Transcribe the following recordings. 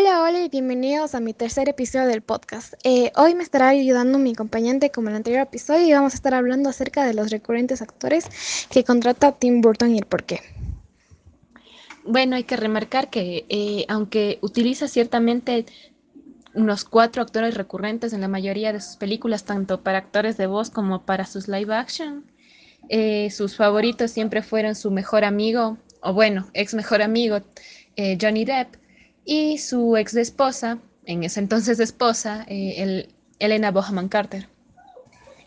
Hola, hola y bienvenidos a mi tercer episodio del podcast. Eh, hoy me estará ayudando mi acompañante como en el anterior episodio y vamos a estar hablando acerca de los recurrentes actores que contrata Tim Burton y el por qué. Bueno, hay que remarcar que eh, aunque utiliza ciertamente unos cuatro actores recurrentes en la mayoría de sus películas, tanto para actores de voz como para sus live action, eh, sus favoritos siempre fueron su mejor amigo, o bueno, ex mejor amigo, Johnny Depp, y su ex esposa, en ese entonces esposa, eh, el, Elena Bohaman Carter.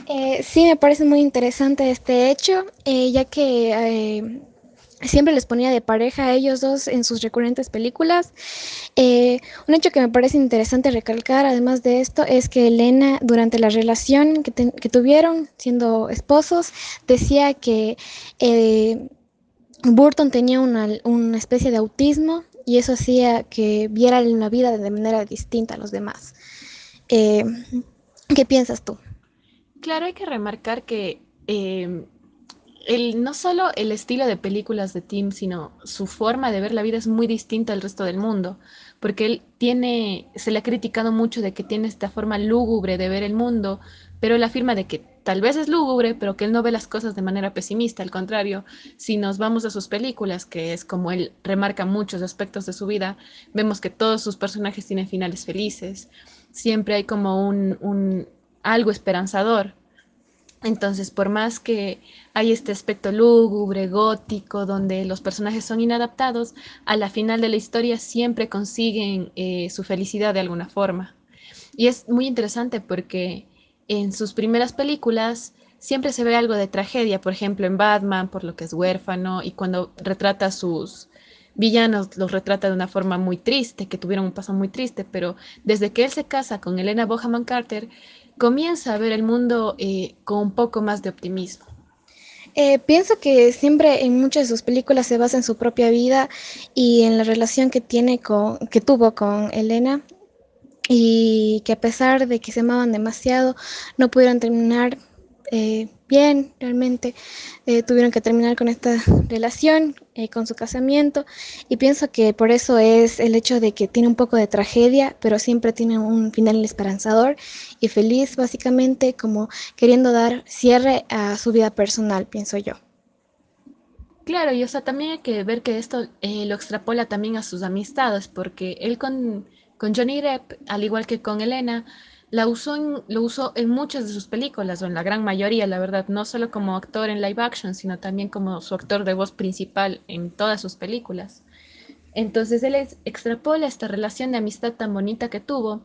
Eh, sí, me parece muy interesante este hecho, eh, ya que siempre les ponía de pareja a ellos dos en sus recurrentes películas. un hecho que me parece interesante recalcar, además de esto, es que Elena, durante la relación que, tuvieron siendo esposos, decía que Burton tenía una especie de autismo y eso hacía que viera la vida de manera distinta a los demás. Eh, ¿Qué piensas tú? Claro, hay que remarcar que eh, no solo el estilo de películas de Tim, sino su forma de ver la vida es muy distinta al resto del mundo, porque él tiene, se le ha criticado mucho de que tiene esta forma lúgubre de ver el mundo, pero él afirma de que tal vez es lúgubre, pero que él no ve las cosas de manera pesimista, al contrario, si nos vamos a sus películas, que es como él remarca muchos aspectos de su vida, vemos que todos sus personajes tienen finales felices, siempre hay como un, algo esperanzador entonces, por más que hay este aspecto lúgubre, gótico, donde los personajes son inadaptados, a la final de la historia siempre consiguen eh, su felicidad de alguna forma. Y es muy interesante porque en sus primeras películas siempre se ve algo de tragedia, por ejemplo en Batman, por lo que es huérfano, y cuando retrata a sus villanos, los retrata de una forma muy triste, que tuvieron un paso muy triste, pero desde que él se casa con Elena Bohaman Carter, comienza a ver el mundo eh, con un poco más de optimismo. Eh, pienso que siempre en muchas de sus películas se basa en su propia vida y en la relación que tiene con, que tuvo con Elena y que a pesar de que se amaban demasiado no pudieron terminar eh, bien, realmente eh, tuvieron que terminar con esta relación, eh, con su casamiento, y pienso que por eso es el hecho de que tiene un poco de tragedia, pero siempre tiene un final esperanzador y feliz, básicamente, como queriendo dar cierre a su vida personal, pienso yo. Claro, y o sea, también hay que ver que esto lo extrapola también a sus amistades, porque él con, con Johnny Depp, al igual que con Elena, la usó en, lo usó en muchas de sus películas, o en la gran mayoría, la verdad, no solo como actor en live action, sino también como su actor de voz principal en todas sus películas. Entonces él extrapola esta relación de amistad tan bonita que tuvo,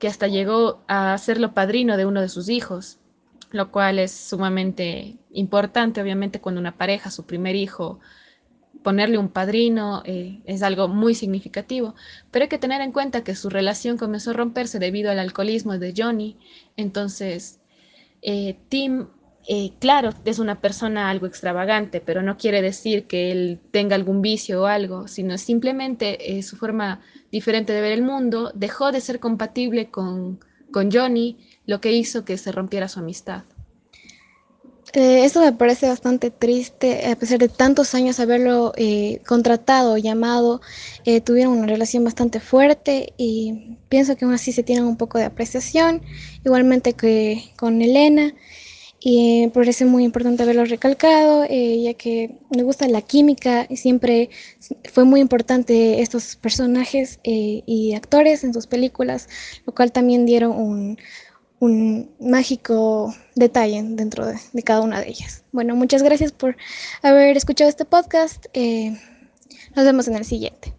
que hasta llegó a serlo padrino de uno de sus hijos, lo cual es sumamente importante, obviamente, cuando una pareja, su primer hijo, ponerle un padrino eh, es algo muy significativo, pero hay que tener en cuenta que su relación comenzó a romperse debido al alcoholismo de Johnny. Entonces, eh, Tim, eh, claro, es una persona algo extravagante, pero no quiere decir que él tenga algún vicio o algo, sino simplemente su forma diferente de ver el mundo dejó de ser compatible con, con Johnny, lo que hizo que se rompiera su amistad. Eh, esto me parece bastante triste, a pesar de tantos años haberlo eh, contratado, llamado, eh, tuvieron una relación bastante fuerte y pienso que aún así se tienen un poco de apreciación, igualmente que con Elena, y me parece muy importante haberlo recalcado, ya que me gusta la química y siempre fue muy importante estos personajes y actores en sus películas, lo cual también dieron un un mágico detalle dentro de, cada una de ellas. Bueno, muchas gracias por haber escuchado este podcast. Eh, nos vemos en el siguiente.